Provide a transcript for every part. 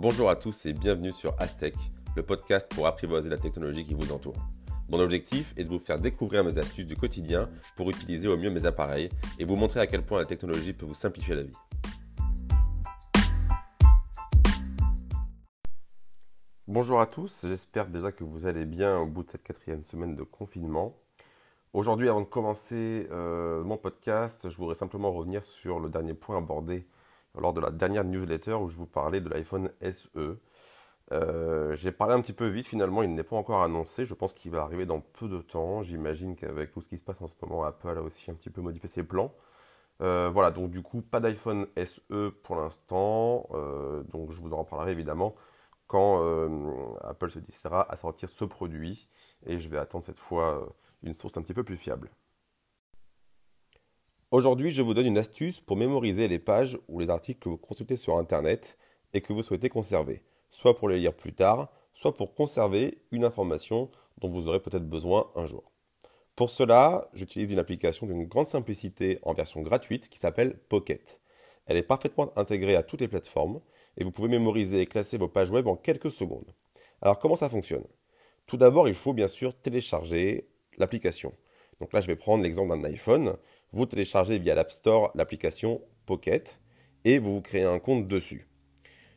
Bonjour à tous et bienvenue sur Aztec, le podcast pour apprivoiser la technologie qui vous entoure. Mon objectif est de vous faire découvrir mes astuces du quotidien pour utiliser au mieux mes appareils et vous montrer à quel point la technologie peut vous simplifier la vie. Bonjour à tous, j'espère déjà que vous allez bien au bout de cette quatrième semaine de confinement. Aujourd'hui, avant de commencer euh, mon podcast, je voudrais simplement revenir sur le dernier point abordé lors de la dernière newsletter où je vous parlais de l'iPhone SE. Euh, j'ai parlé un petit peu vite, finalement, il n'est pas encore annoncé. Je pense qu'il va arriver dans peu de temps. J'imagine qu'avec tout ce qui se passe en ce moment, Apple a aussi un petit peu modifié ses plans. Euh, voilà, donc du coup, pas d'iPhone SE pour l'instant. donc je vous en reparlerai évidemment quand Apple se décidera à sortir ce produit. Et je vais attendre cette fois une source un petit peu plus fiable. Aujourd'hui, je vous donne une astuce pour mémoriser les pages ou les articles que vous consultez sur Internet et que vous souhaitez conserver, soit pour les lire plus tard, soit pour conserver une information dont vous aurez peut-être besoin un jour. Pour cela, j'utilise une application d'une grande simplicité en version gratuite qui s'appelle Pocket. Elle est parfaitement intégrée à toutes les plateformes et vous pouvez mémoriser et classer vos pages web en quelques secondes. Alors comment ça fonctionne? Tout d'abord, il faut bien sûr télécharger l'application. Donc là, je vais prendre l'exemple d'un iPhone. Vous téléchargez via l'App Store l'application Pocket et vous vous créez un compte dessus.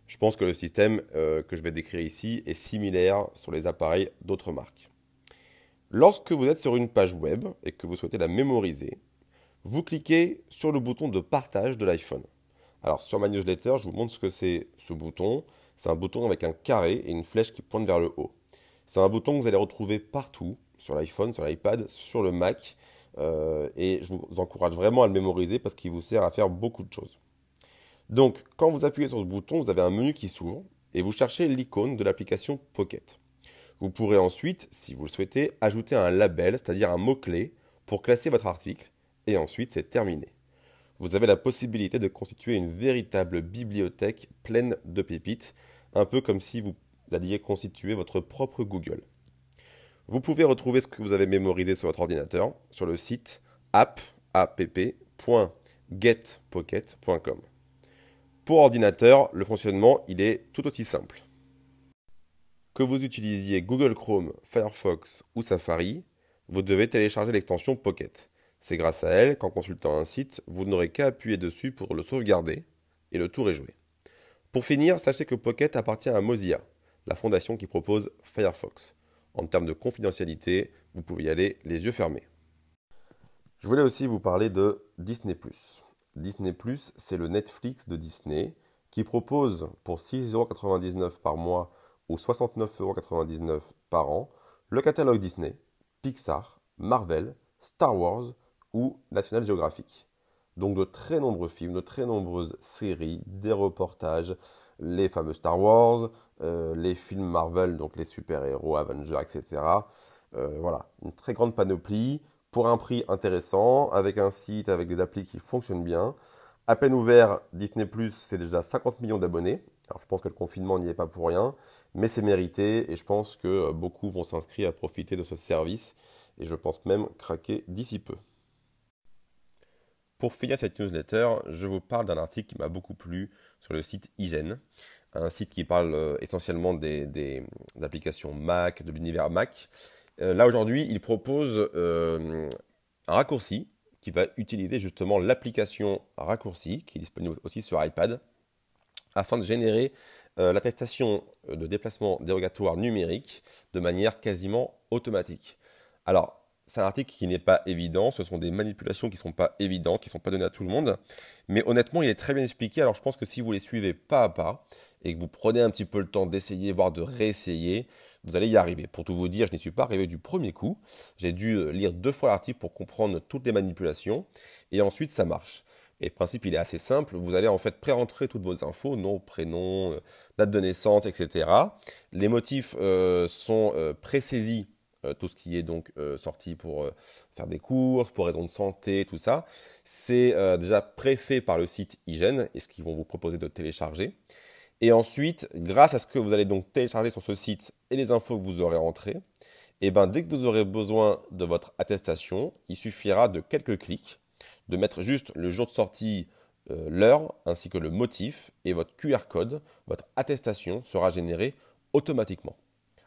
Je pense que le système euh, que je vais décrire ici est similaire sur les appareils d'autres marques. Lorsque vous êtes sur une page web et que vous souhaitez la mémoriser, vous cliquez sur le bouton de partage de l'iPhone. Alors sur ma newsletter, je vous montre ce que c'est ce bouton. C'est un bouton avec un carré et une flèche qui pointe vers le haut. C'est un bouton que vous allez retrouver partout, sur l'iPhone, sur l'iPad, sur le Mac. Euh, et je vous encourage vraiment à le mémoriser parce qu'il vous sert à faire beaucoup de choses. Donc, quand vous appuyez sur ce bouton, vous avez un menu qui s'ouvre et vous cherchez l'icône de l'application Pocket. Vous pourrez ensuite, si vous le souhaitez, ajouter un label, c'est-à-dire un mot-clé, pour classer votre article. Et ensuite, c'est terminé. Vous avez la possibilité de constituer une véritable bibliothèque pleine de pépites, un peu comme si vous alliez constituer votre propre Google. Vous pouvez retrouver ce que vous avez mémorisé sur votre ordinateur sur le site app.getpocket.com. Pour ordinateur, le fonctionnement est tout aussi simple. Que vous utilisiez Google Chrome, Firefox ou Safari, vous devez télécharger l'extension Pocket. C'est grâce à elle qu'en consultant un site, vous n'aurez qu'à appuyer dessus pour le sauvegarder et le tour est joué. Pour finir, sachez que Pocket appartient à Mozilla, la fondation qui propose Firefox. En termes de confidentialité, vous pouvez y aller les yeux fermés. Je voulais aussi vous parler de Disney ⁇ Disney ⁇ c'est le Netflix de Disney qui propose pour 6,99€ par mois ou 69,99€ par an le catalogue Disney, Pixar, Marvel, Star Wars ou National Geographic. Donc de très nombreux films, de très nombreuses séries, des reportages, les fameux Star Wars, euh, les films Marvel, donc les super-héros, Avengers, etc. Euh, voilà, une très grande panoplie pour un prix intéressant, avec un site, avec des applis qui fonctionnent bien. À peine ouvert, Disney Plus, c'est déjà 50 millions d'abonnés. Alors je pense que le confinement n'y est pas pour rien, mais c'est mérité et je pense que beaucoup vont s'inscrire à profiter de ce service et je pense même craquer d'ici peu. Pour finir cette newsletter, je vous parle d'un article qui m'a beaucoup plu sur le site Hygiène, un site qui parle euh, essentiellement des, applications Mac, de l'univers Mac. Euh, là aujourd'hui, il propose euh, un raccourci qui va utiliser justement l'application raccourci, qui est disponible aussi sur iPad, afin de générer l'attestation de déplacement dérogatoire numérique de manière quasiment automatique. Alors, c'est un article qui n'est pas évident, ce sont des manipulations qui ne sont pas évidentes, qui ne sont pas données à tout le monde. Mais honnêtement, il est très bien expliqué. Alors je pense que si vous les suivez pas à pas et que vous prenez un petit peu le temps d'essayer, voire de réessayer, vous allez y arriver. Pour tout vous dire, je n'y suis pas arrivé du premier coup. J'ai dû euh, lire deux fois l'article pour comprendre toutes les manipulations. Et ensuite, ça marche. Et le principe, il est assez simple. Vous allez en fait pré-rentrer toutes vos infos, nom, prénom, euh, date de naissance, etc. Les motifs euh, sont pré-saisis euh, tout ce qui est donc euh, sorti pour euh, faire des courses, pour raisons de santé, tout ça, c'est déjà préfait par le site Hygiène et ce qu'ils vont vous proposer de télécharger. Et ensuite, grâce à ce que vous allez donc télécharger sur ce site et les infos que vous aurez rentrées, et eh ben, dès que vous aurez besoin de votre attestation, il suffira de quelques clics, de mettre juste le jour de sortie l'heure ainsi que le motif et votre QR code, votre attestation sera générée automatiquement.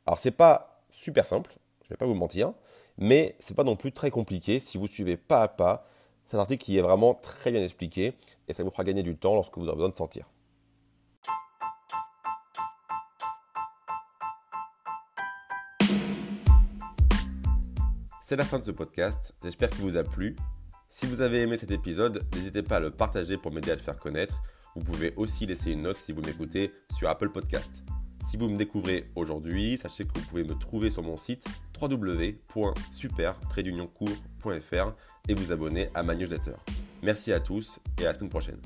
Alors c'est pas super simple, je ne vais pas vous mentir, mais c'est pas non plus très compliqué si vous suivez pas à pas cet article qui est vraiment très bien expliqué et ça vous fera gagner du temps lorsque vous aurez besoin de sortir. C'est la fin de ce podcast, j'espère qu'il vous a plu. Si vous avez aimé cet épisode, n'hésitez pas à le partager pour m'aider à le faire connaître. Vous pouvez aussi laisser une note si vous m'écoutez sur Apple Podcast. Si vous me découvrez aujourd'hui, sachez que vous pouvez me trouver sur mon site wwwsuper et vous abonner à ma newsletter. Merci à tous et à la semaine prochaine.